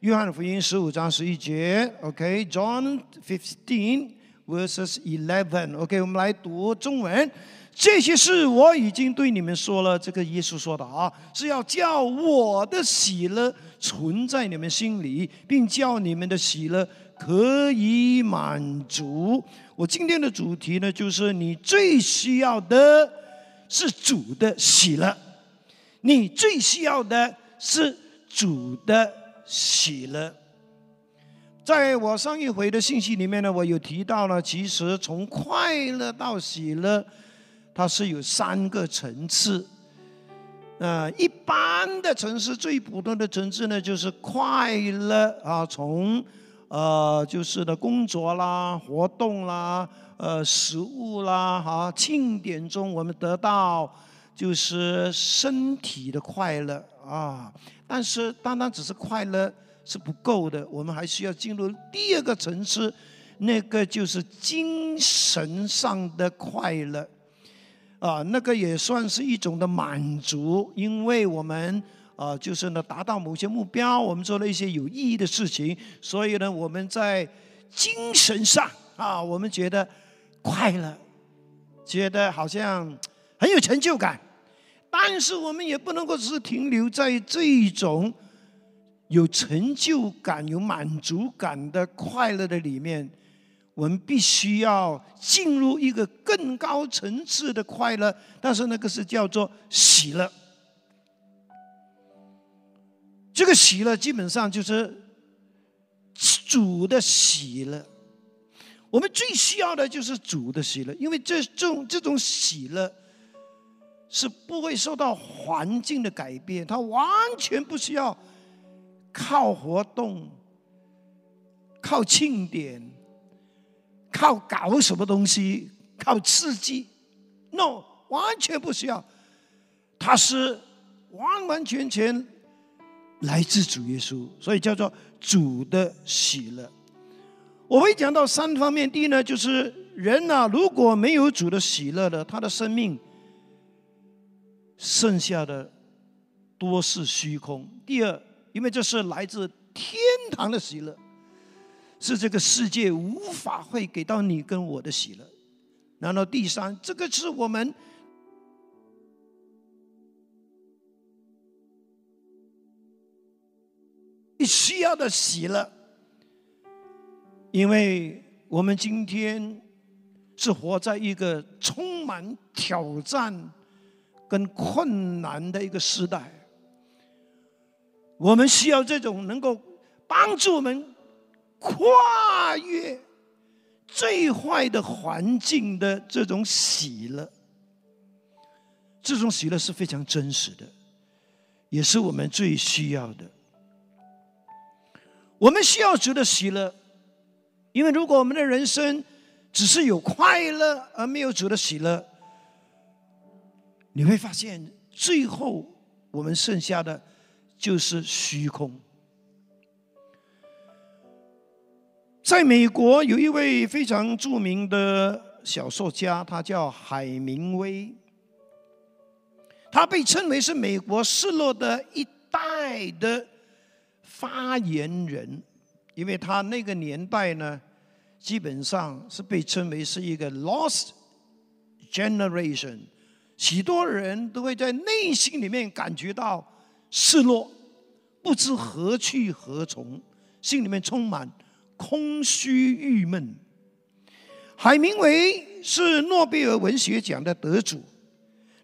约翰福音十五章十一节，OK，John fifteen verses eleven，OK，我们来读中文。这些事我已经对你们说了，这个耶稣说的啊，是要叫我的喜乐存在你们心里，并叫你们的喜乐可以满足。我今天的主题呢，就是你最需要的是主的喜乐，你最需要的是主的。喜乐，在我上一回的信息里面呢，我有提到了，其实从快乐到喜乐，它是有三个层次。呃，一般的层次，最普通的层次呢，就是快乐啊，从呃，就是的工作啦、活动啦、呃，食物啦、哈庆典中，我们得到就是身体的快乐啊。但是，单单只是快乐是不够的，我们还需要进入第二个层次，那个就是精神上的快乐，啊，那个也算是一种的满足，因为我们啊，就是呢达到某些目标，我们做了一些有意义的事情，所以呢，我们在精神上啊，我们觉得快乐，觉得好像很有成就感。但是我们也不能够只是停留在这一种有成就感、有满足感的快乐的里面，我们必须要进入一个更高层次的快乐。但是那个是叫做喜乐，这个喜乐基本上就是主的喜乐。我们最需要的就是主的喜乐，因为这种这种喜乐。是不会受到环境的改变，他完全不需要靠活动、靠庆典、靠搞什么东西、靠刺激，no，完全不需要。他是完完全全来自主耶稣，所以叫做主的喜乐。我会讲到三方面，第一呢，就是人呐，如果没有主的喜乐的，他的生命。剩下的多是虚空。第二，因为这是来自天堂的喜乐，是这个世界无法会给到你跟我的喜乐。然后第三，这个是我们需要的喜乐，因为我们今天是活在一个充满挑战。跟困难的一个时代，我们需要这种能够帮助我们跨越最坏的环境的这种喜乐。这种喜乐是非常真实的，也是我们最需要的。我们需要主的喜乐，因为如果我们的人生只是有快乐而没有主的喜乐，你会发现，最后我们剩下的就是虚空。在美国有一位非常著名的小说家，他叫海明威，他被称为是美国失落的一代的发言人，因为他那个年代呢，基本上是被称为是一个 lost generation。许多人都会在内心里面感觉到失落，不知何去何从，心里面充满空虚郁闷。海明威是诺贝尔文学奖的得主，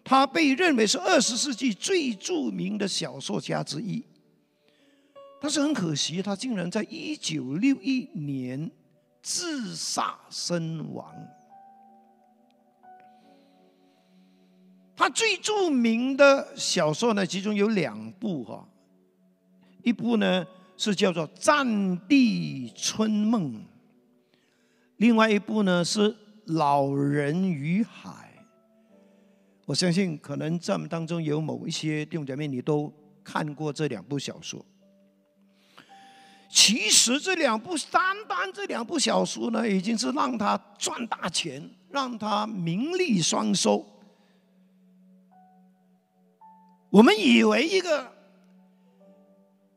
他被认为是二十世纪最著名的小说家之一。但是很可惜，他竟然在一九六一年自杀身亡。他最著名的小说呢，其中有两部哈，一部呢是叫做《战地春梦》，另外一部呢是《老人与海》。我相信可能在我们当中有某一些弟兄姐妹，你都看过这两部小说。其实这两部单单这两部小说呢，已经是让他赚大钱，让他名利双收。我们以为一个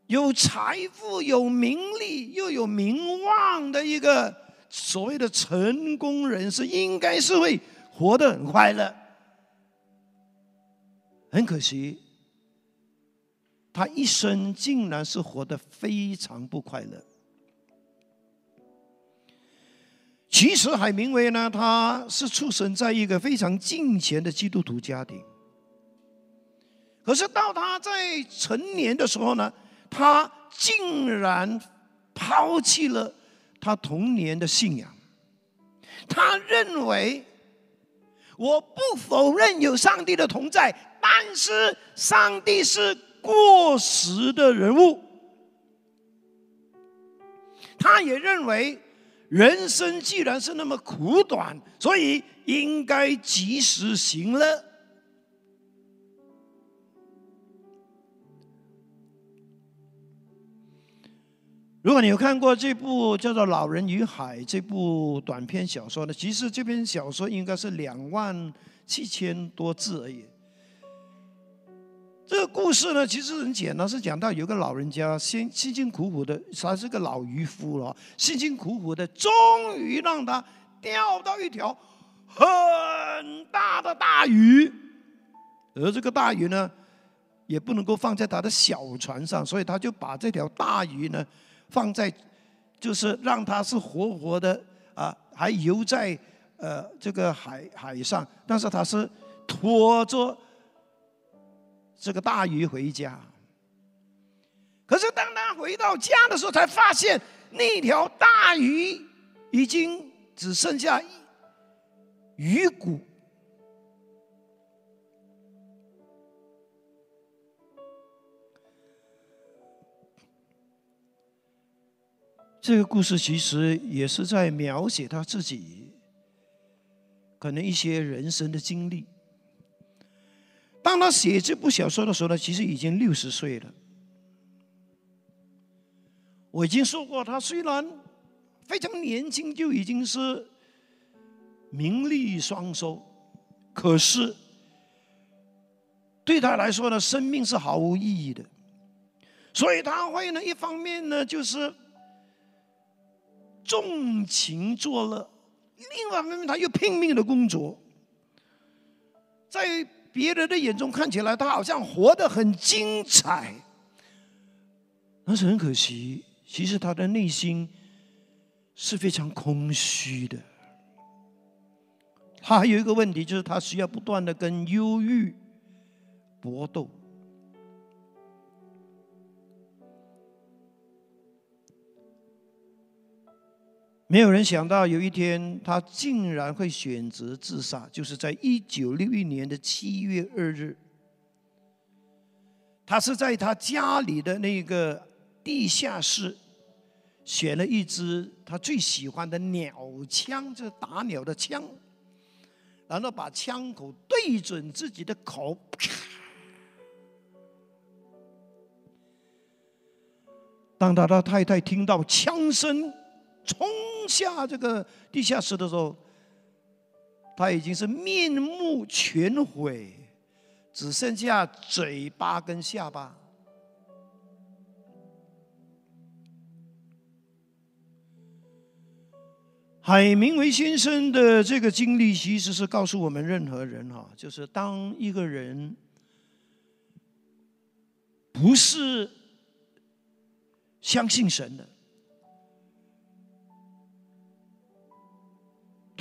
有财富、有名利又有名望的一个所谓的成功人士，应该是会活得很快乐。很可惜，他一生竟然是活得非常不快乐。其实海明威呢，他是出生在一个非常敬虔的基督徒家庭。可是到他在成年的时候呢，他竟然抛弃了他童年的信仰。他认为，我不否认有上帝的同在，但是上帝是过时的人物。他也认为。人生既然是那么苦短，所以应该及时行乐。如果你有看过这部叫做《老人与海》这部短篇小说呢，其实这篇小说应该是两万七千多字而已。这个故事呢，其实很简单，是讲到有个老人家辛辛辛苦苦的，他是个老渔夫了，辛辛苦苦的，终于让他钓到一条很大的大鱼，而这个大鱼呢，也不能够放在他的小船上，所以他就把这条大鱼呢，放在，就是让它是活活的啊，还游在呃这个海海上，但是他是拖着。这个大鱼回家，可是当他回到家的时候，才发现那条大鱼已经只剩下鱼骨。这个故事其实也是在描写他自己可能一些人生的经历。当他写这部小说的时候呢，其实已经六十岁了。我已经说过，他虽然非常年轻，就已经是名利双收，可是对他来说呢，生命是毫无意义的。所以他会呢，一方面呢，就是纵情作乐；另外一方面，他又拼命的工作，在。别人的眼中看起来，他好像活得很精彩，但是很可惜，其实他的内心是非常空虚的。他还有一个问题，就是他需要不断的跟忧郁搏斗。没有人想到有一天他竟然会选择自杀，就是在一九六一年的七月二日，他是在他家里的那个地下室选了一支他最喜欢的鸟枪，就是打鸟的枪，然后把枪口对准自己的口，当他的太太听到枪声。冲下这个地下室的时候，他已经是面目全毁，只剩下嘴巴跟下巴。海明威先生的这个经历，其实是告诉我们任何人哈，就是当一个人不是相信神的。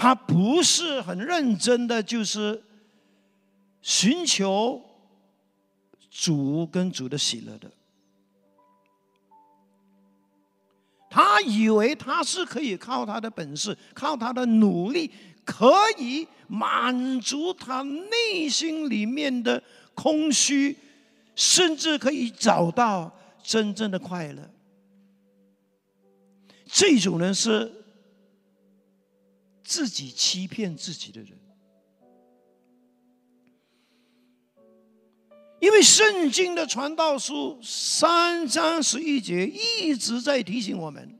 他不是很认真的，就是寻求主跟主的喜乐的。他以为他是可以靠他的本事，靠他的努力，可以满足他内心里面的空虚，甚至可以找到真正的快乐。这种人是。自己欺骗自己的人，因为圣经的传道书三章十一节一直在提醒我们。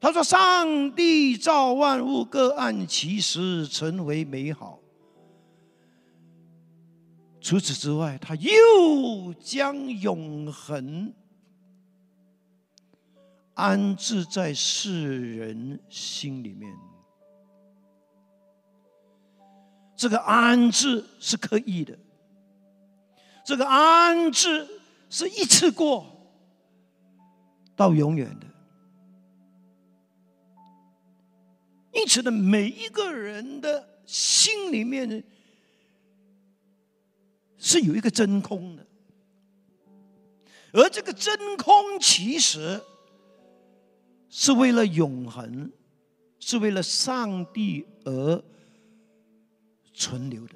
他说：“上帝造万物，各按其时成为美好。除此之外，他又将永恒安置在世人心里面。这个安置是刻意的，这个安置是一次过到永远的。因此呢，每一个人的心里面是有一个真空的，而这个真空其实是为了永恒，是为了上帝而存留的。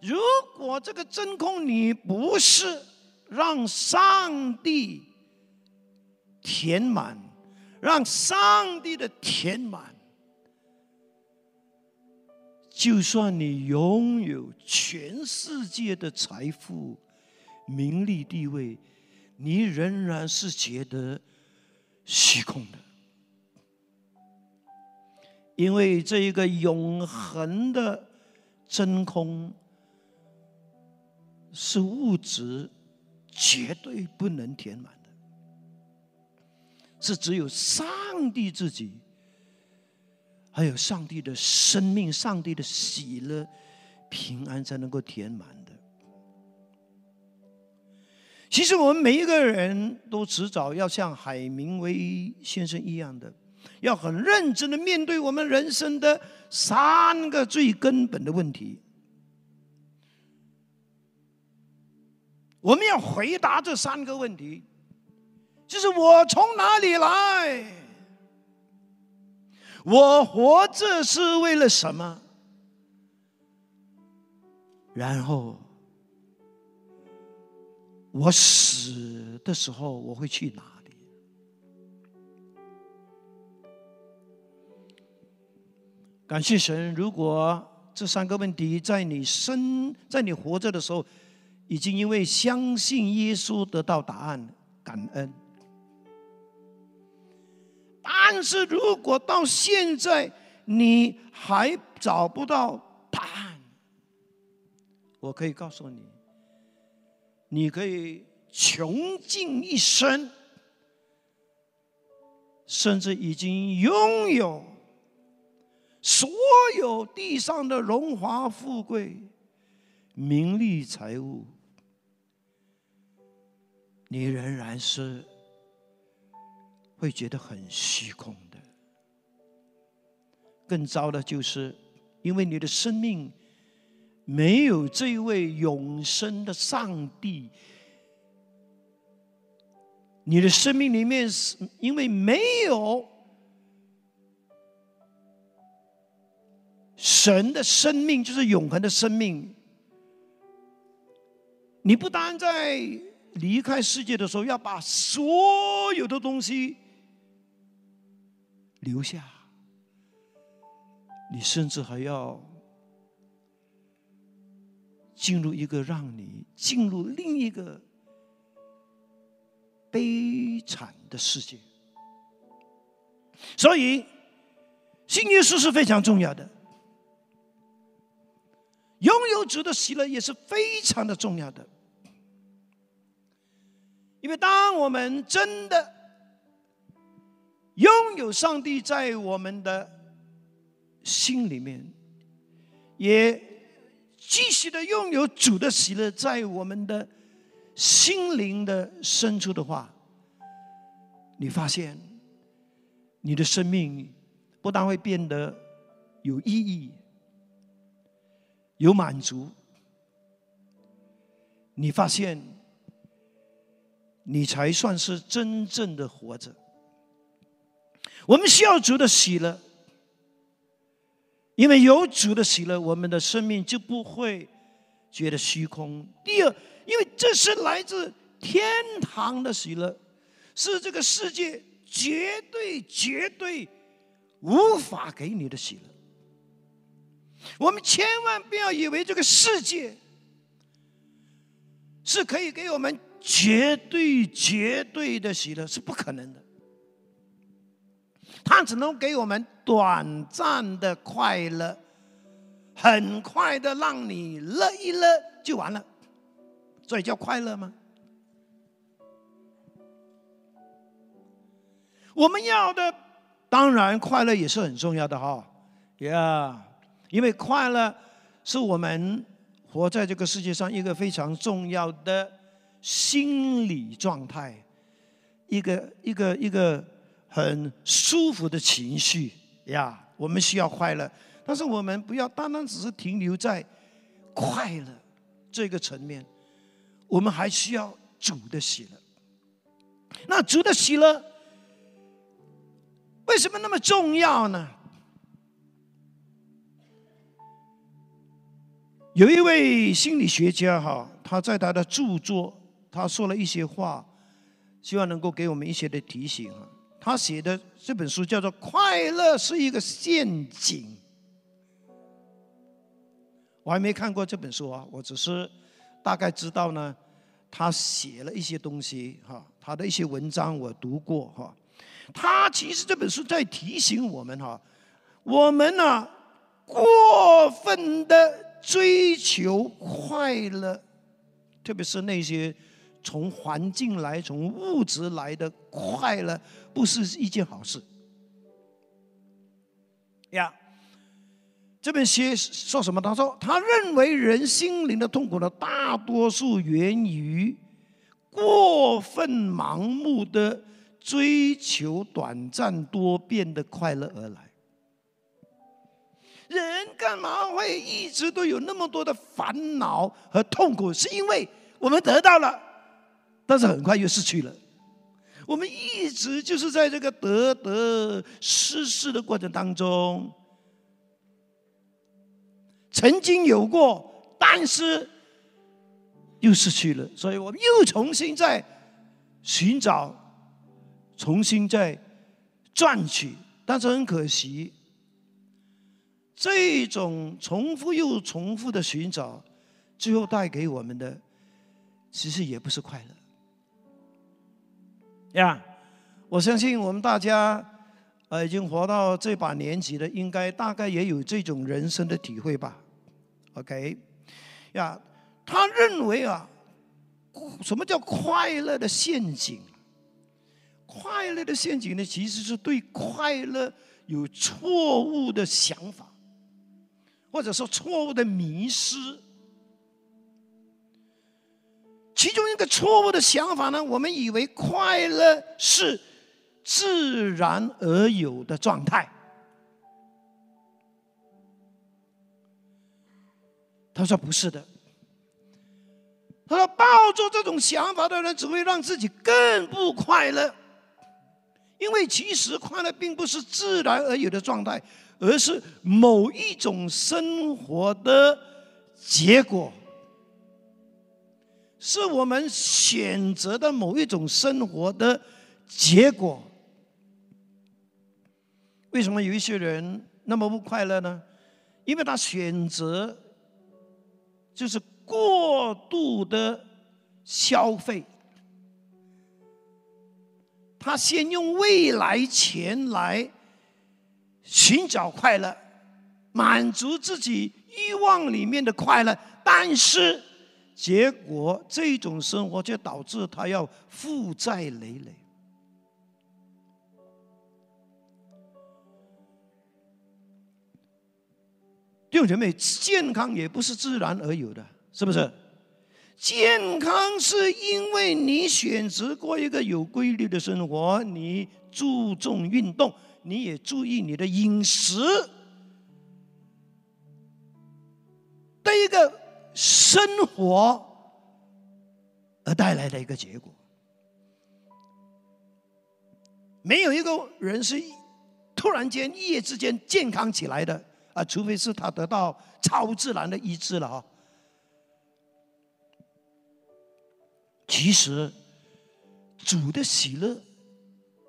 如果这个真空你不是让上帝填满。让上帝的填满，就算你拥有全世界的财富、名利、地位，你仍然是觉得虚空的，因为这一个永恒的真空是物质绝对不能填满的。是只有上帝自己，还有上帝的生命、上帝的喜乐、平安，才能够填满的。其实我们每一个人都迟早要像海明威先生一样的，要很认真的面对我们人生的三个最根本的问题。我们要回答这三个问题。就是我从哪里来？我活着是为了什么？然后我死的时候我会去哪感谢神，如果这三个问题在你生在你活着的时候，已经因为相信耶稣得到答案，感恩。但是如果到现在你还找不到答案，我可以告诉你，你可以穷尽一生，甚至已经拥有所有地上的荣华富贵、名利财物，你仍然是。会觉得很虚空的。更糟的就是，因为你的生命没有这位永生的上帝，你的生命里面是因为没有神的生命，就是永恒的生命。你不单在离开世界的时候要把所有的东西。留下，你甚至还要进入一个让你进入另一个悲惨的世界。所以，信耶稣是非常重要的，拥有主的喜乐也是非常的重要的，因为当我们真的。拥有上帝在我们的心里面，也继续的拥有主的喜乐在我们的心灵的深处的话，你发现你的生命不但会变得有意义、有满足，你发现你才算是真正的活着。我们需要主的喜乐，因为有主的喜乐，我们的生命就不会觉得虚空。第二，因为这是来自天堂的喜乐，是这个世界绝对绝对无法给你的喜乐。我们千万不要以为这个世界是可以给我们绝对绝对的喜乐，是不可能的。它只能给我们短暂的快乐，很快的让你乐一乐就完了，所以叫快乐吗？我们要的当然快乐也是很重要的哈，呀，因为快乐是我们活在这个世界上一个非常重要的心理状态，一个一个一个很舒服的情绪呀，我们需要快乐，但是我们不要单单只是停留在快乐这个层面，我们还需要主的喜乐。那主的喜乐为什么那么重要呢？有一位心理学家哈，他在他的著作，他说了一些话，希望能够给我们一些的提醒啊。他写的这本书叫做《快乐是一个陷阱》，我还没看过这本书啊，我只是大概知道呢。他写了一些东西，哈，他的一些文章我读过，哈。他其实这本书在提醒我们，哈，我们呢过分的追求快乐，特别是那些从环境来、从物质来的快乐，不是一件好事。呀。这本书说什么？他说，他认为人心灵的痛苦呢大多数源于过分盲目的追求短暂多变的快乐而来。人干嘛会一直都有那么多的烦恼和痛苦？是因为我们得到了，但是很快又失去了。我们一直就是在这个得得失失的过程当中。曾经有过，但是又失去了，所以我们又重新在寻找，重新在赚取，但是很可惜，这种重复又重复的寻找，最后带给我们的，其实也不是快乐。呀，我相信我们大家，呃，已经活到这把年纪了，应该大概也有这种人生的体会吧。OK，呀，他认为啊，什么叫快乐的陷阱？快乐的陷阱呢，其实是对快乐有错误的想法，或者说错误的迷失。其中一个错误的想法呢，我们以为快乐是自然而有的状态。他说：“不是的。”他说：“抱着这种想法的人，只会让自己更不快乐。因为其实快乐并不是自然而有的状态，而是某一种生活的结果，是我们选择的某一种生活的结果。为什么有一些人那么不快乐呢？因为他选择。”就是过度的消费，他先用未来钱来寻找快乐，满足自己欲望里面的快乐，但是结果这种生活却导致他要负债累累。弟兄姐妹，健康也不是自然而有的，是不是？健康是因为你选择过一个有规律的生活，你注重运动，你也注意你的饮食的一个生活而带来的一个结果。没有一个人是突然间一夜之间健康起来的。啊，除非是他得到超自然的医治了啊。其实，主的喜乐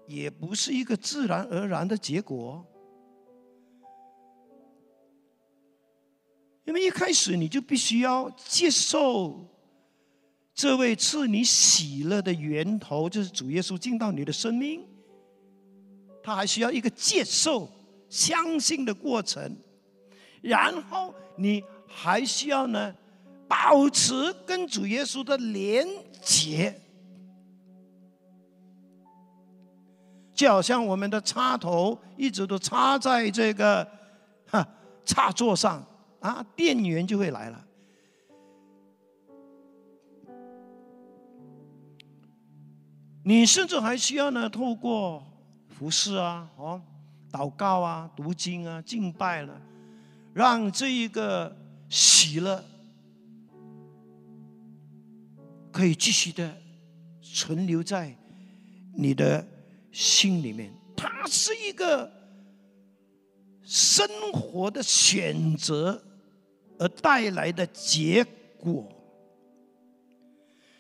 也不是一个自然而然的结果，因为一开始你就必须要接受这位赐你喜乐的源头，就是主耶稣进到你的生命，他还需要一个接受、相信的过程。然后你还需要呢，保持跟主耶稣的连结。就好像我们的插头一直都插在这个哈插座上啊，电源就会来了。你甚至还需要呢，透过服饰啊、哦、祷告啊、读经啊、敬拜了，让这一个喜乐可以继续的存留在你的心里面。它是一个生活的选择而带来的结果。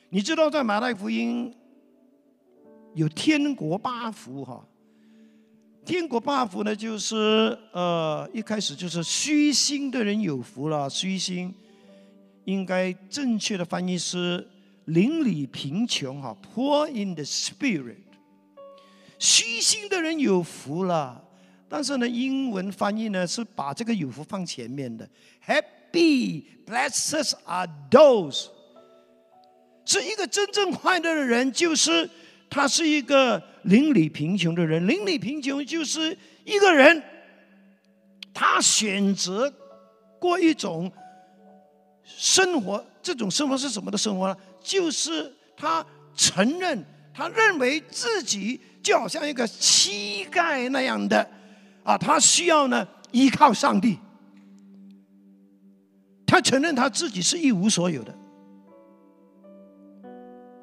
你知道，在马太福音。有天国八福哈，天国八福呢，就是呃，一开始就是虚心的人有福了。虚心应该正确的翻译是邻里贫穷哈，poor in the spirit。虚心的人有福了，但是呢，英文翻译呢是把这个有福放前面的，Happy blessed are those，是一个真正快乐的人，就是。他是一个邻里贫穷的人，邻里贫穷就是一个人，他选择过一种生活，这种生活是什么的生活呢？就是他承认，他认为自己就好像一个乞丐那样的，啊，他需要呢依靠上帝，他承认他自己是一无所有的。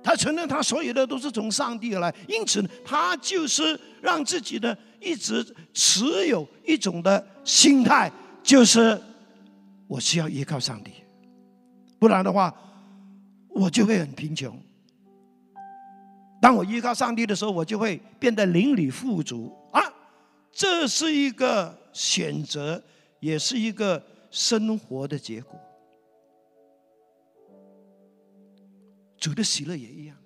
他承认他所有的都是从上帝而来，因此他就是让自己的一直持有一种的心态，就是我需要依靠上帝，不然的话我就会很贫穷。当我依靠上帝的时候，我就会变得邻里富足啊！这是一个选择，也是一个生活的结果。主的喜乐也一样。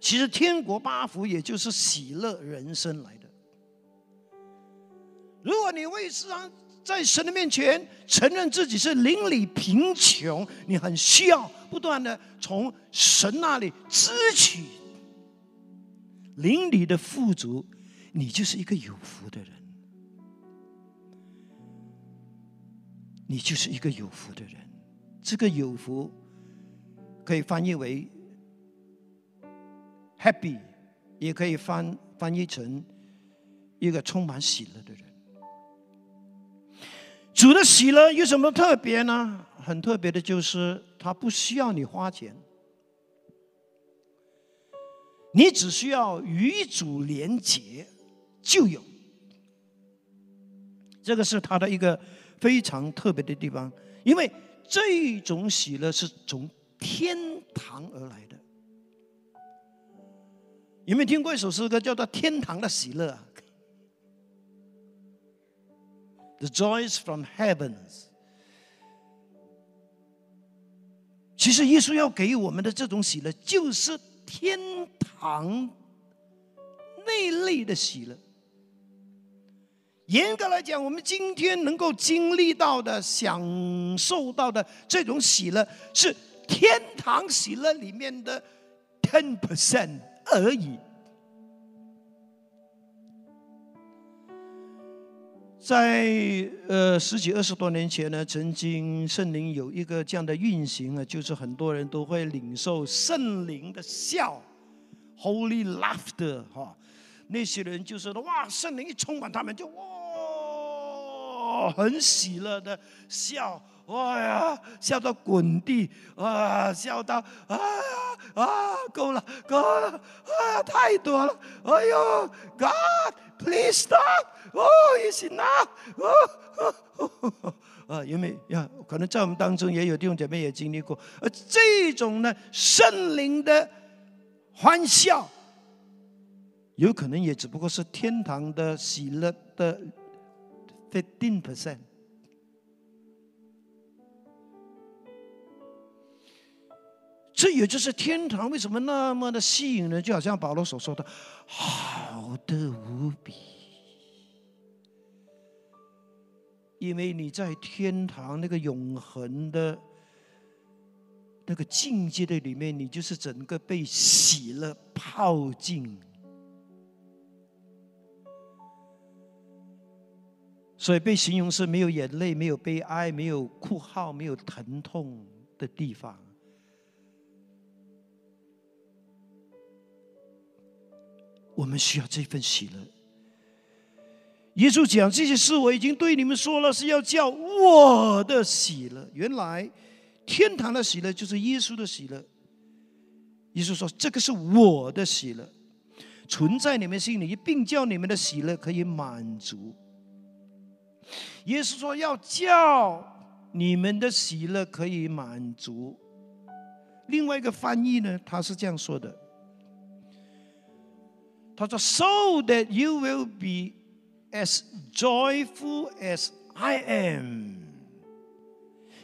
其实天国八福也就是喜乐人生来的。如果你为时常在神的面前承认自己是邻里贫穷，你很需要不断的从神那里支取邻里的富足，你就是一个有福的人，你就是一个有福的人。这个有福可以翻译为 happy，也可以翻翻译成一个充满喜乐的人。主的喜乐有什么特别呢？很特别的就是他不需要你花钱，你只需要与主连结就有。这个是他的一个非常特别的地方，因为。这种喜乐是从天堂而来的。有没有听过一首诗歌，叫做《天堂的喜乐》？The joys from heavens。其实耶稣要给我们的这种喜乐，就是天堂那类的喜乐。严格来讲，我们今天能够经历到的、享受到的这种喜乐，是天堂喜乐里面的 ten percent 而已。在呃十几二十多年前呢，曾经圣灵有一个这样的运行啊，就是很多人都会领受圣灵的笑，Holy laughter 哈，那些人就是哇，圣灵一充满他们就哇。很喜乐的笑，哇呀，笑到滚地，啊，笑到啊啊，够了，够了，啊，太多了，哎呦，God，please stop，哦，也行啊，哦，啊，因为呀，可能在我们当中也有弟兄姐妹也经历过，而这种呢，圣灵的欢笑，有可能也只不过是天堂的喜乐的。fifteen percent，这也就是天堂为什么那么的吸引人，就好像保罗所说的，好的无比。因为你在天堂那个永恒的那个境界的里面，你就是整个被洗了、泡进。所以被形容是没有眼泪、没有悲哀、没有哭号、没有疼痛的地方。我们需要这份喜乐。耶稣讲这些事，我已经对你们说了，是要叫我的喜乐。原来天堂的喜乐就是耶稣的喜乐。耶稣说：“这个是我的喜乐，存在你们心里，并叫你们的喜乐可以满足。”耶稣说：“要叫你们的喜乐可以满足。”另外一个翻译呢，他是这样说的：“他说，so that you will be as joyful as I am，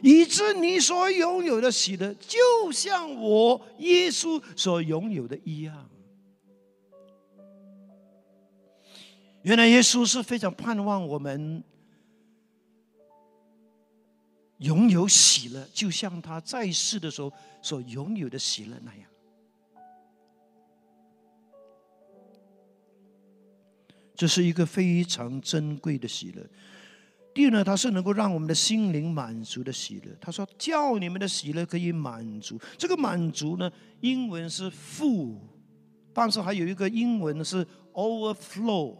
以致你所拥有的喜乐，就像我耶稣所拥有的一样。”原来耶稣是非常盼望我们。拥有喜乐，就像他在世的时候所拥有的喜乐那样。这是一个非常珍贵的喜乐。第二呢，它是能够让我们的心灵满足的喜乐。他说：“叫你们的喜乐可以满足。”这个满足呢，英文是 “full”，但是还有一个英文是 “overflow”。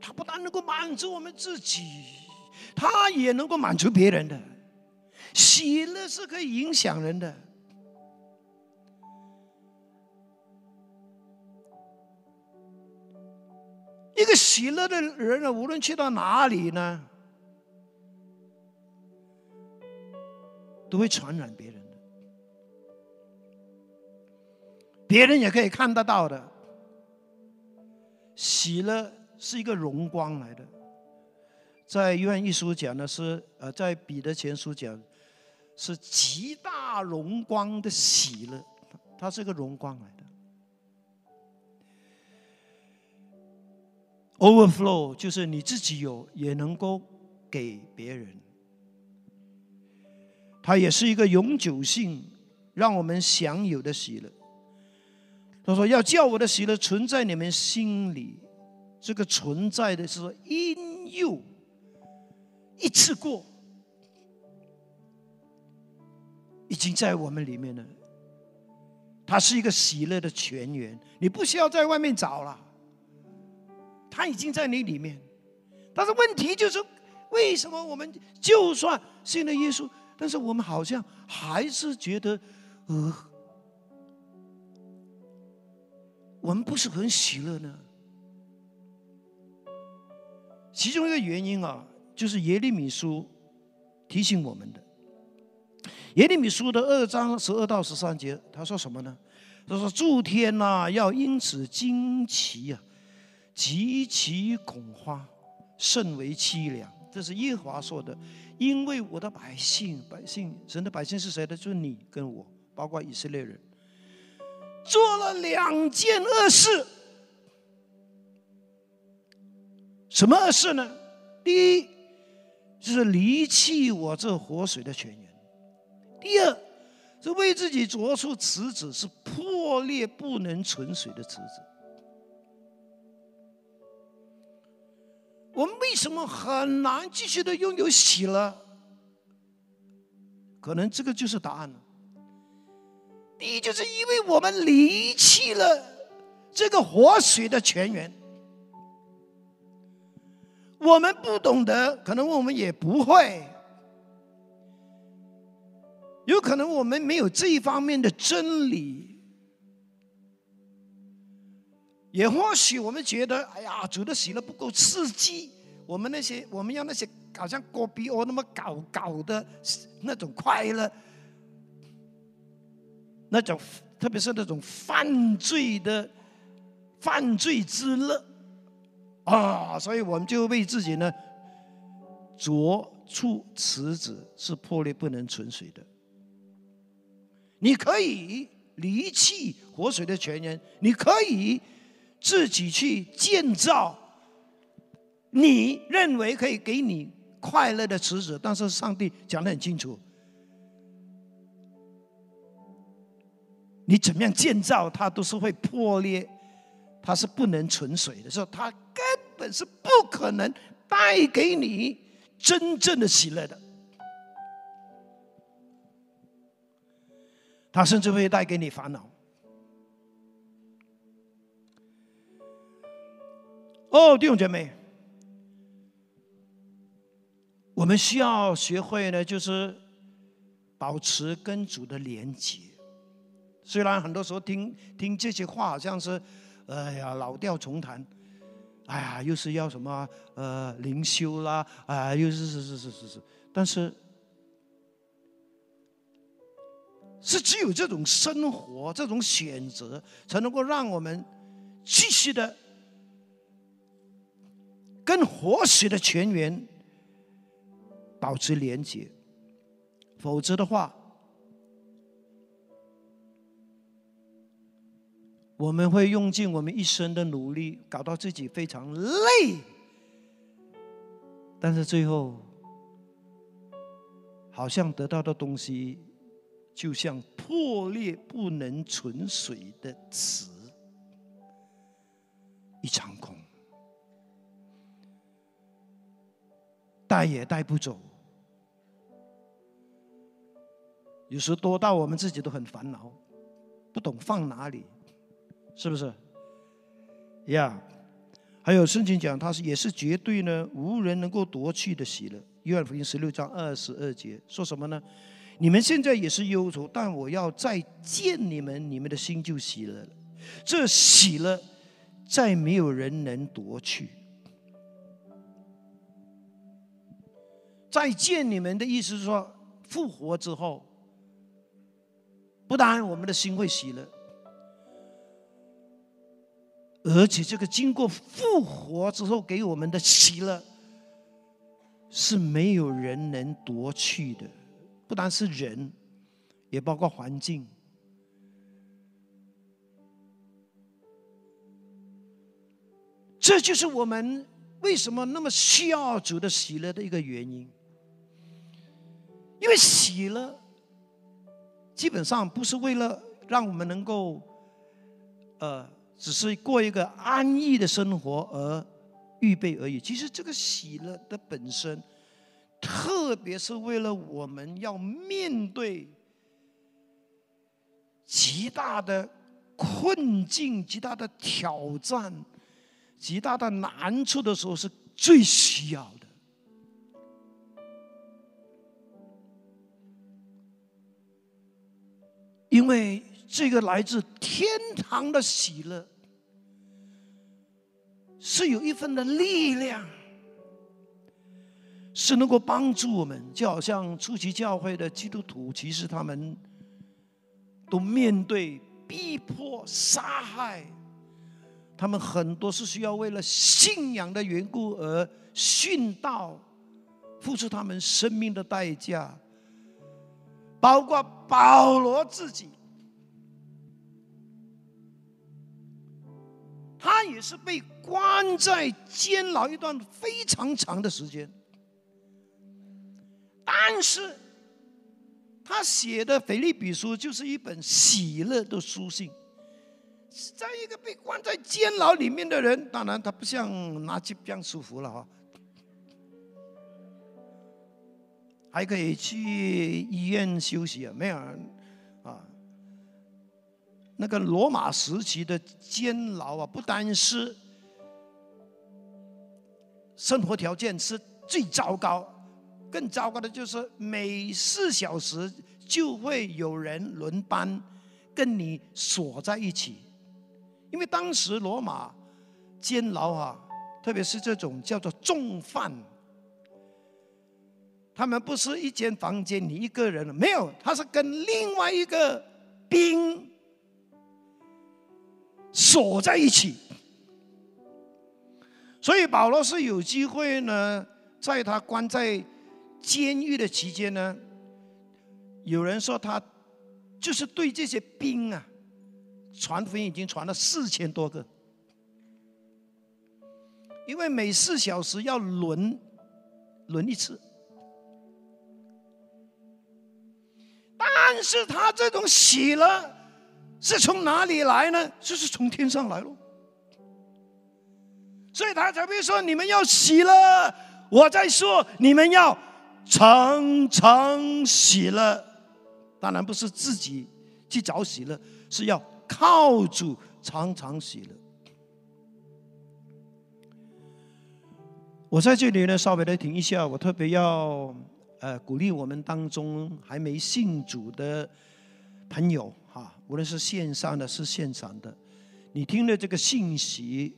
它不但能够满足我们自己。他也能够满足别人的喜乐是可以影响人的。喜乐的人呢，无论去到哪里呢，都会传染别人的，别人也可以看得到的。喜乐是一个荣光来的。在约翰一书讲的是，呃，在彼得前书讲，是极大荣光的喜乐，它是个荣光来的。Overflow 就是你自己有，也能够给别人。它也是一个永久性，让我们享有的喜乐。他说要叫我的喜乐存在你们心里，这个存在的是因诱。一次过，已经在我们里面了。它是一个喜乐的泉源，你不需要在外面找了，他已经在你里面。但是问题就是，为什么我们就算信了耶稣，但是我们好像还是觉得，呃，我们不是很喜乐呢？其中一个原因啊。就是耶利米书提醒我们的。耶利米书的二章十二到十三节，他说什么呢？他说：“诸天呐，要因此惊奇啊，极其恐慌，甚为凄凉。”这是耶和华说的。因为我的百姓，百姓，神的百姓是谁呢？就是你跟我，包括以色列人，做了两件恶事。什么恶事呢？第一。就是离弃我这活水的泉源。第二，是为自己凿出池子，是破裂不能存水的池子。我们为什么很难继续的拥有喜乐？可能这个就是答案了。第一，就是因为我们离弃了这个活水的泉源。我们不懂得，可能我们也不会，有可能我们没有这一方面的真理，也或许我们觉得，哎呀，主的喜乐不够刺激，我们那些我们要那些好像戈比欧那么搞搞的那种快乐，那种特别是那种犯罪的犯罪之乐。啊，所以我们就为自己呢，着出池子是破裂不能存水的。你可以离弃活水的泉源，你可以自己去建造你认为可以给你快乐的池子但是上帝讲的很清楚你怎么样建造它都是会破裂它是不能存水的。所以它根本是不可能带给你真正的喜乐的。它甚至会带给你烦恼。哦，弟兄姐妹，我们需要学会呢，就是保持跟主的连接。虽然很多时候听听这些话，好像是，哎呀老调重弹，哎呀又是要什么呃灵修啦，啊又是是是是是是，但是是只有这种生活、这种选择，才能够让我们继续的。跟活水的泉源保持连接，否则的话，我们会用尽我们一生的努力，搞到自己非常累，但是最后，好像得到的东西，就像破裂不能存水的瓷，一场空。带也带不走，有时多到我们自己都很烦恼，不懂放哪里，是不是？呀，还有圣经讲，他是也是绝对呢，无人能够夺去的喜乐。约翰福音十六章二十二节说什么呢？你们现在也是忧愁，但我要再见你们，你们的心就喜乐了。这喜乐，再没有人能夺去。再见你们的意思是说，复活之后，不但我们的心会喜乐，而且这个经过复活之后给我们的喜乐，是没有人能夺去的，不单是人，也包括环境。这就是我们为什么那么需要主的喜乐的一个原因。因为喜乐，基本上不是为了让我们能够，呃，只是过一个安逸的生活而预备而已。其实这个喜乐的本身，特别是为了我们要面对极大的困境、极大的挑战、极大的难处的时候，是最需要。因为这个来自天堂的喜乐，是有一份的力量，是能够帮助我们。就好像初期教会的基督徒，其实他们都面对逼迫、杀害，他们很多是需要为了信仰的缘故而殉道，付出他们生命的代价。包括保罗自己，他也是被关在监牢一段非常长的时间，但是他写的腓立比书就是一本喜乐的书信，在一个被关在监牢里面的人，当然他不像拿起这样舒服了哈。还可以去医院休息啊？没有啊？那个罗马时期的监牢啊，不单是生活条件是最糟糕，更糟糕的就是每四小时就会有人轮班跟你锁在一起，因为当时罗马监牢啊，特别是这种叫做重犯。他们不是一间房间，你一个人没有，他是跟另外一个兵锁在一起。所以保罗是有机会呢，在他关在监狱的期间呢，有人说他就是对这些兵啊传福音，已经传了四千多个，因为每四小时要轮轮一次。但是他这种喜乐，是从哪里来呢？就是从天上来喽。所以他才会说：“你们要喜乐。”我在说：“你们要常常喜乐。”当然不是自己去找喜乐，是要靠主常常喜乐。我在这里呢，稍微的停一下。我特别要呃鼓励我们当中还没信主的朋友哈，无论是线上的，是现场的，你听了这个信息，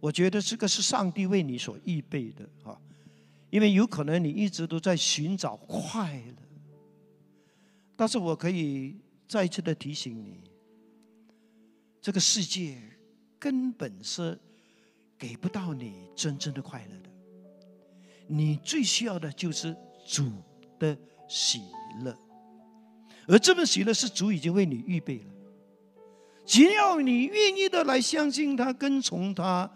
我觉得这个是上帝为你所预备的哈，因为有可能你一直都在寻找快乐，但是我可以再次的提醒你，这个世界根本是给不到你真正的快乐的。你最需要的就是主的喜乐，而这份喜乐是主已经为你预备了。只要你愿意的来相信他、跟从他，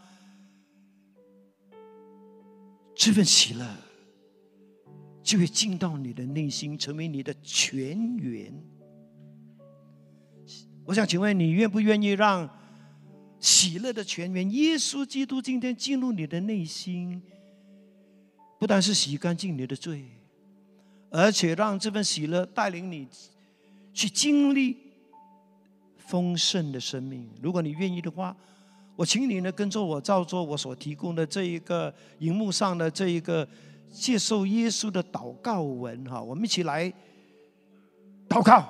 这份喜乐就会进到你的内心，成为你的泉源。我想请问你愿不愿意让喜乐的泉源耶稣基督今天进入你的内心？不但是洗干净你的罪，而且让这份喜乐带领你去经历丰盛的生命。如果你愿意的话，我请你呢跟着我照做我所提供的这一个荧幕上的这一个接受耶稣的祷告文哈，我们一起来祷告，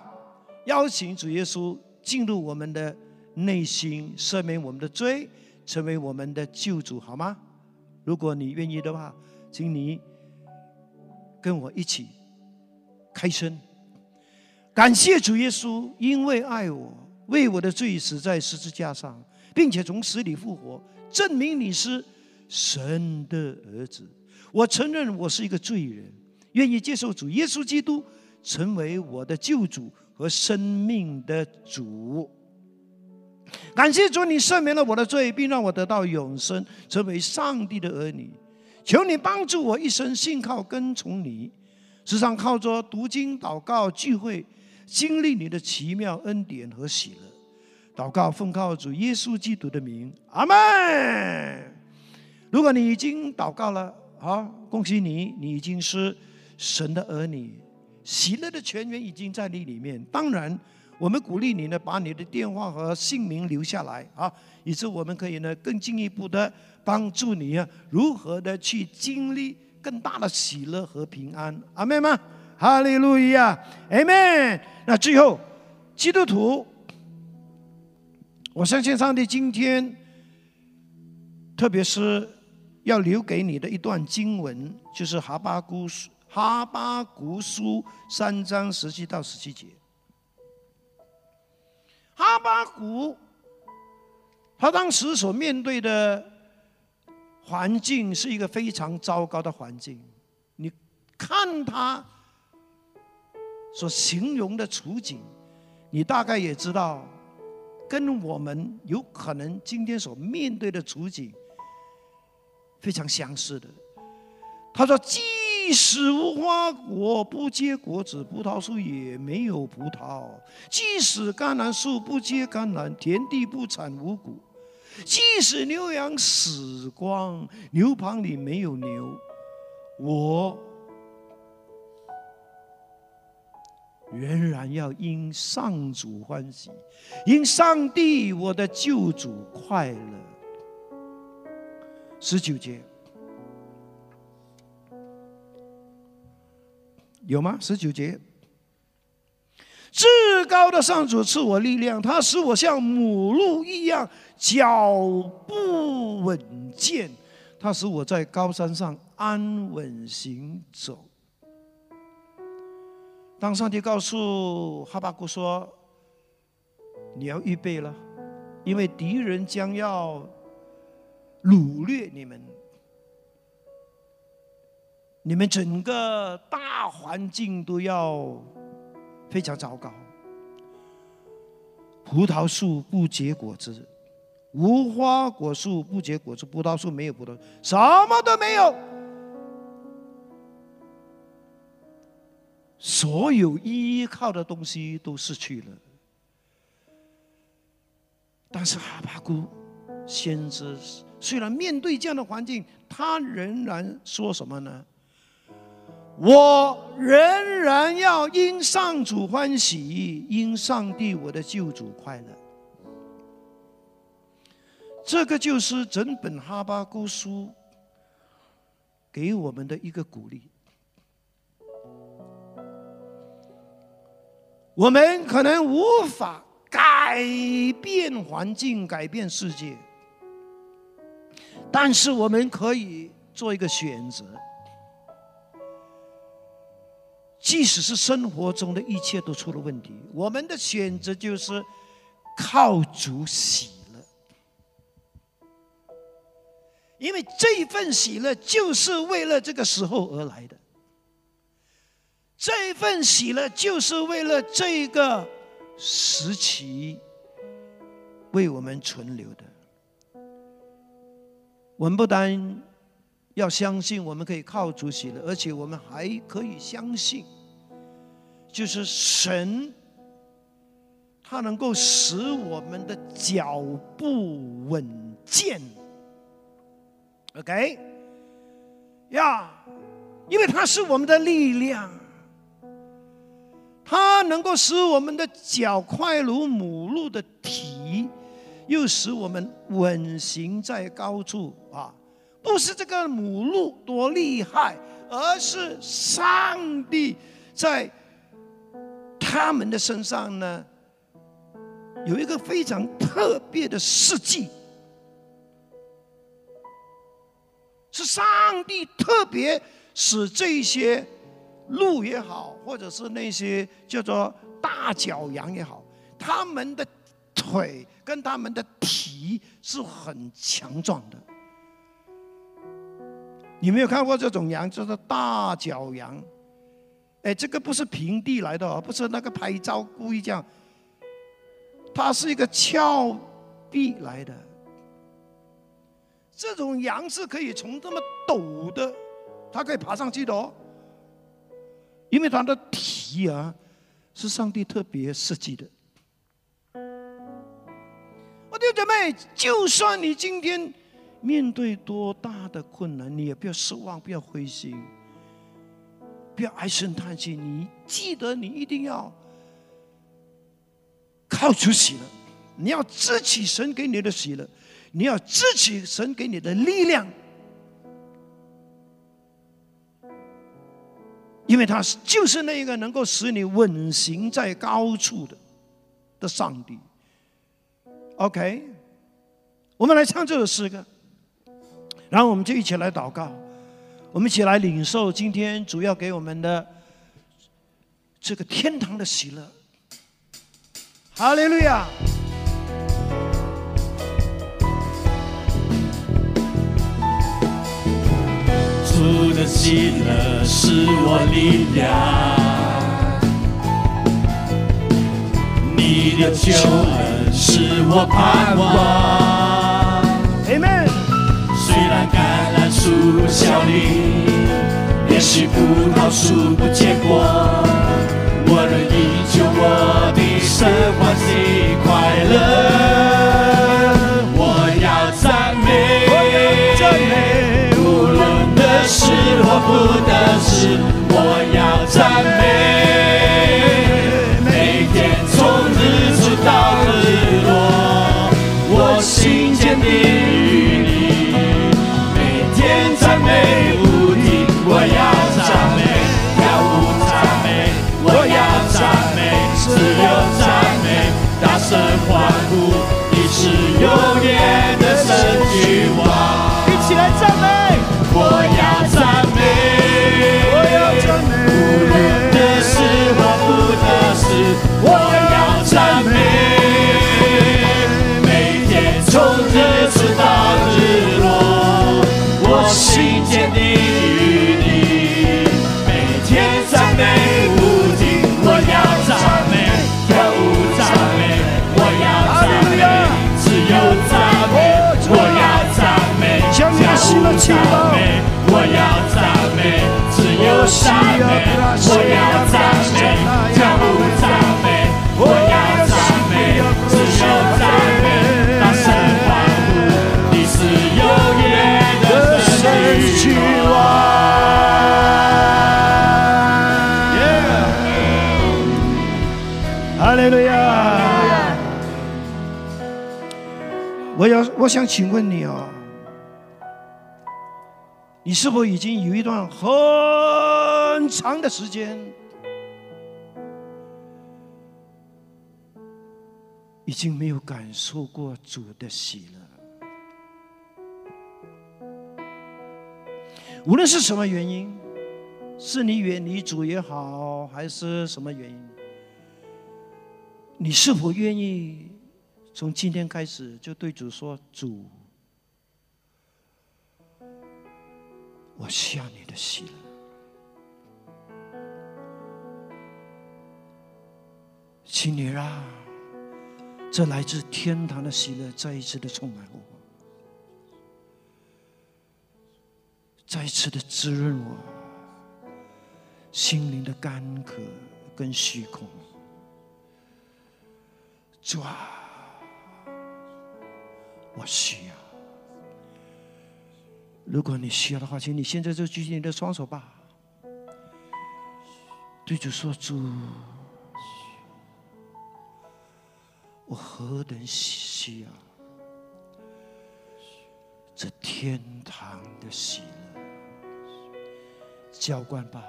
邀请主耶稣进入我们的内心，赦免我们的罪，成为我们的救主，好吗？如果你愿意的话。请你跟我一起开声，感谢主耶稣，因为爱我，为我的罪死在十字架上，并且从死里复活，证明你是神的儿子。我承认我是一个罪人，愿意接受主耶稣基督成为我的救主和生命的主。感谢主，你赦免了我的罪，并让我得到永生，成为上帝的儿女。求你帮助我一生信靠跟从你，时常靠着读经、祷告、聚会，经历你的奇妙恩典和喜乐。祷告奉靠主耶稣基督的名，阿门。如果你已经祷告了，好，恭喜你，你已经是神的儿女，喜乐的泉源已经在你里面。当然。我们鼓励你呢，把你的电话和姓名留下来啊，以致我们可以呢更进一步的帮助你啊，如何的去经历更大的喜乐和平安。阿门吗？哈利路亚，阿门。那最后，基督徒，我相信上帝今天，特别是要留给你的一段经文，就是哈巴谷书哈巴谷书三章十七到十七节。哈巴谷，他当时所面对的环境是一个非常糟糕的环境。你看他所形容的处境，你大概也知道，跟我们有可能今天所面对的处境非常相似的。他说：“即使无花果不结果子，葡萄树也没有葡萄；即使橄榄树不结橄榄，田地不产五谷；即使牛羊死光，牛棚里没有牛，我仍然要因上主欢喜，因上帝我的救主快乐。十九节。有吗？十九节，至高的上主赐我力量，他使我像母鹿一样脚步稳健，他使我在高山上安稳行走。当上帝告诉哈巴谷说：“你要预备了，因为敌人将要掳掠你们。”你们整个大环境都要非常糟糕，葡萄树不结果子，无花果树不结果子，葡萄树没有葡萄，什么都没有，所有依靠的东西都失去了。但是哈巴谷先知虽然面对这样的环境，他仍然说什么呢？我仍然要因上主欢喜，因上帝我的救主快乐。这个就是整本哈巴谷书给我们的一个鼓励。我们可能无法改变环境、改变世界，但是我们可以做一个选择。即使是生活中的一切都出了问题，我们的选择就是靠主喜乐，因为这份喜乐就是为了这个时候而来的，这份喜乐就是为了这个时期为我们存留的。我们不单要相信我们可以靠主喜乐，而且我们还可以相信。就是神，他能够使我们的脚步稳健。OK，呀，因为他是我们的力量，他能够使我们的脚快如母鹿的蹄，又使我们稳行在高处啊！不是这个母鹿多厉害，而是上帝在。他们的身上呢，有一个非常特别的事迹，是上帝特别使这些鹿也好，或者是那些叫做大角羊也好，他们的腿跟他们的蹄是很强壮的。你没有看过这种羊，叫做大角羊。哎，这个不是平地来的哦，不是那个拍照故意这样，它是一个峭壁来的。这种羊是可以从这么陡的，它可以爬上去的哦，因为它的蹄啊是上帝特别设计的。我的姐妹，就算你今天面对多大的困难，你也不要失望，不要灰心。不要唉声叹气，你记得，你一定要靠主喜乐，你要支起神给你的喜乐，你要支起神给你的力量，因为他是就是那个能够使你稳行在高处的的上帝。OK，我们来唱这首诗歌，然后我们就一起来祷告。我们一起来领受今天主要给我们的这个天堂的喜乐。哈利路亚！主的喜乐是我力量，你的救恩是我盼望。树效力，也许葡萄树不结果，我仍依旧我的生欢喜快乐。我要赞美，无论得失或不得失，我，想请问你啊，你是否已经有一段很长的时间，已经没有感受过主的喜乐？无论是什么原因，是你远离主也好，还是什么原因，你是否愿意？从今天开始，就对主说：“主，我需要你的喜乐，请你让这来自天堂的喜乐再一次的充满我，再一次的滋润我心灵的干渴跟虚空。”主啊！我需要。如果你需要的话，请你现在就举起你的双手吧。对主说：“主，我何等需要这天堂的喜乐，浇灌吧，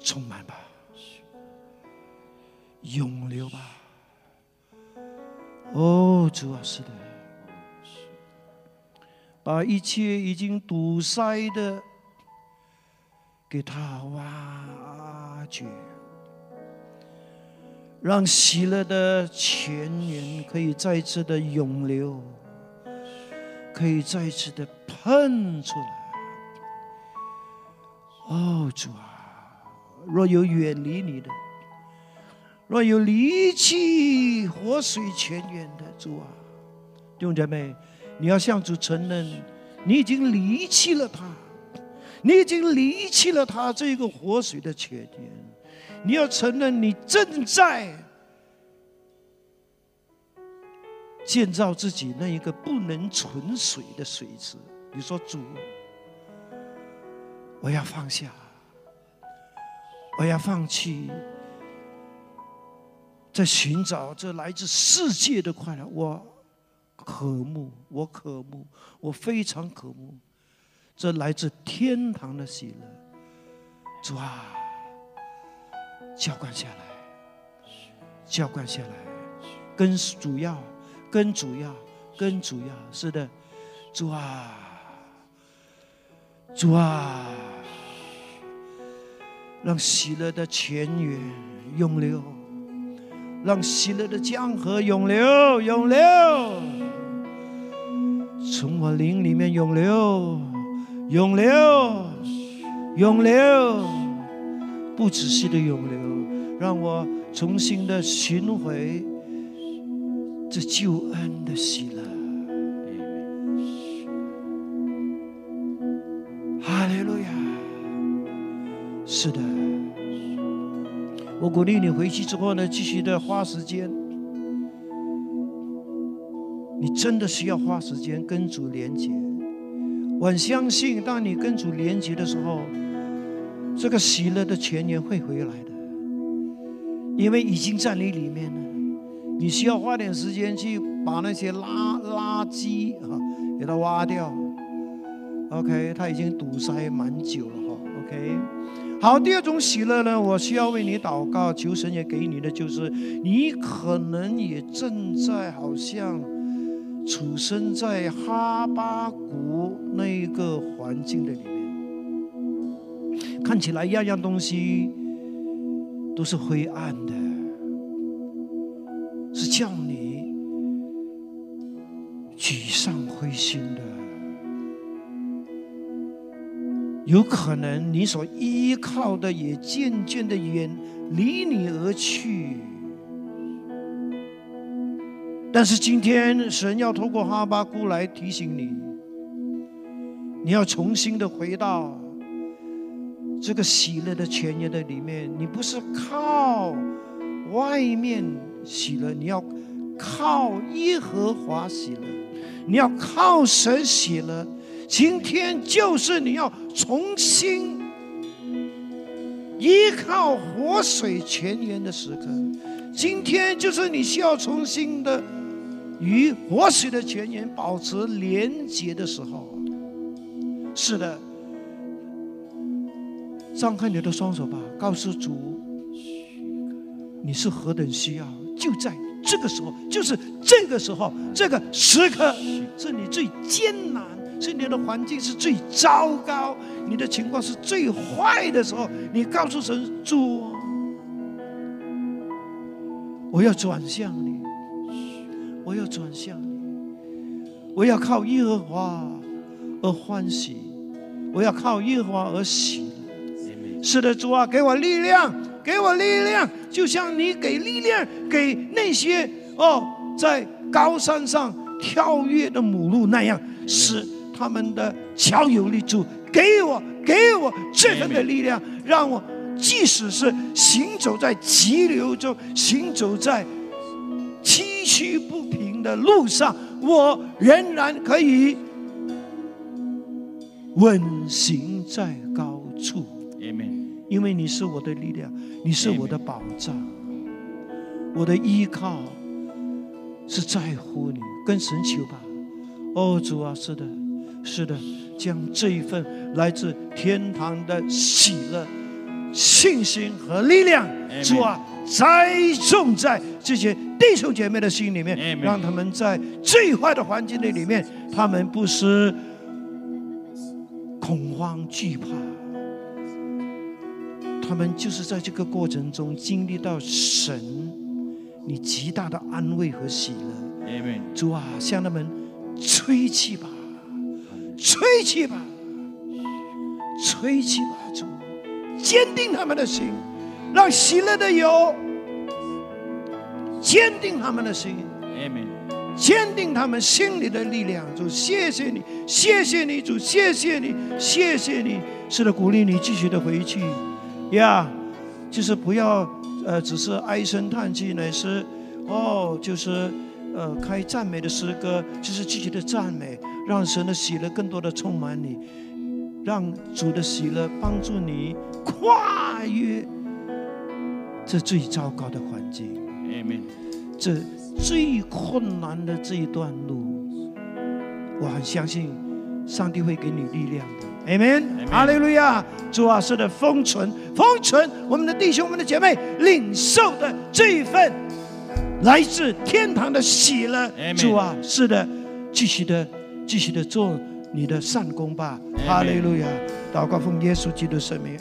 充满吧，永留吧。”哦，主啊，是的，把一切已经堵塞的给他挖掘，让喜乐的泉源可以再次的涌流，可以再次的喷出来。哦，主啊，若有远离你的。若有离弃活水泉源的主啊，弟兄姐妹，你要向主承认，你已经离弃了他，你已经离弃了他这一个活水的泉源。你要承认，你正在建造自己那一个不能存水的水池。你说主，我要放下，我要放弃。在寻找这来自世界的快乐，我渴慕，我渴慕，我非常渴慕这来自天堂的喜乐。主啊，浇灌下来，浇灌下来，跟主要，跟主要，跟主要，是的，主啊，主啊，让喜乐的泉源涌流。让喜乐的江河涌流，涌流，从我灵里面涌流，涌流，涌流，不仔细的涌流，让我重新的寻回这救恩的喜乐。哈利路亚，是的。我鼓励你回去之后呢，继续的花时间。你真的需要花时间跟主连接。我很相信，当你跟主连接的时候，这个喜乐的泉源会回来的，因为已经在你里面了。你需要花点时间去把那些垃垃圾啊给它挖掉。OK，它已经堵塞蛮久了哈。OK。好，第二种喜乐呢，我需要为你祷告，求神也给你的，就是你可能也正在好像处身在哈巴谷那一个环境的里面，看起来样样东西都是灰暗的，是叫你沮丧灰心的。有可能你所依靠的也渐渐的远离你而去，但是今天神要透过哈巴谷来提醒你，你要重新的回到这个喜乐的泉源的里面。你不是靠外面喜乐，你要靠耶和华喜乐，你要靠神喜乐。今天就是你要重新依靠活水泉源的时刻。今天就是你需要重新的与活水的泉源保持连结的时候，是的，张开你的双手吧，告诉主，你是何等需要，就在这个时候，就是这个时候，这个时刻，是你最艰难，是你的环境是最糟糕，你的情况是最坏的时候，你告诉神主，我要转向你，我要转向你，我要靠耶和华而欢喜，我要靠耶和华而喜。是的，主啊，给我力量，给我力量，就像你给力量给那些哦在高山上跳跃的母鹿那样，使他们的强有力。主，给我，给我这份的力量，让我即使是行走在急流中，行走在崎岖不平的路上，我仍然可以稳行在高处。Amen. 因为你是我的力量，你是我的保障，我的依靠是在乎你，跟神求吧。哦，主啊，是的，是的，将这一份来自天堂的喜乐、信心和力量主啊，栽种在这些弟兄姐妹的心里面让他们在最坏的环境的里面，他们不是恐慌惧怕。他们就是在这个过程中经历到神你极大的安慰和喜乐。主啊，向他们吹气吧，吹气吧，吹气吧，主，坚定他们的心，让喜乐的油坚定他们的心。Amen. 坚定他们心里的力量。主，谢谢你，谢谢你，主，谢谢你，谢谢你。是的，鼓励你继续的回去，呀，就是不要呃，只是唉声叹气，乃是哦，就是呃，开赞美的诗歌，就是积极的赞美，让神的喜乐更多的充满你，让主的喜乐帮助你跨越这最糟糕的环境。Amen. 这最困难的这一段路，我很相信上帝会给你力量的。Amen，Amen 哈利路亚！主啊，是的，封存，封存我们的弟兄、我们的姐妹领受的这一份来自天堂的喜乐。主啊，是的，继续的，继续的做你的善功吧。哈利路亚！祷告奉耶稣基督圣名。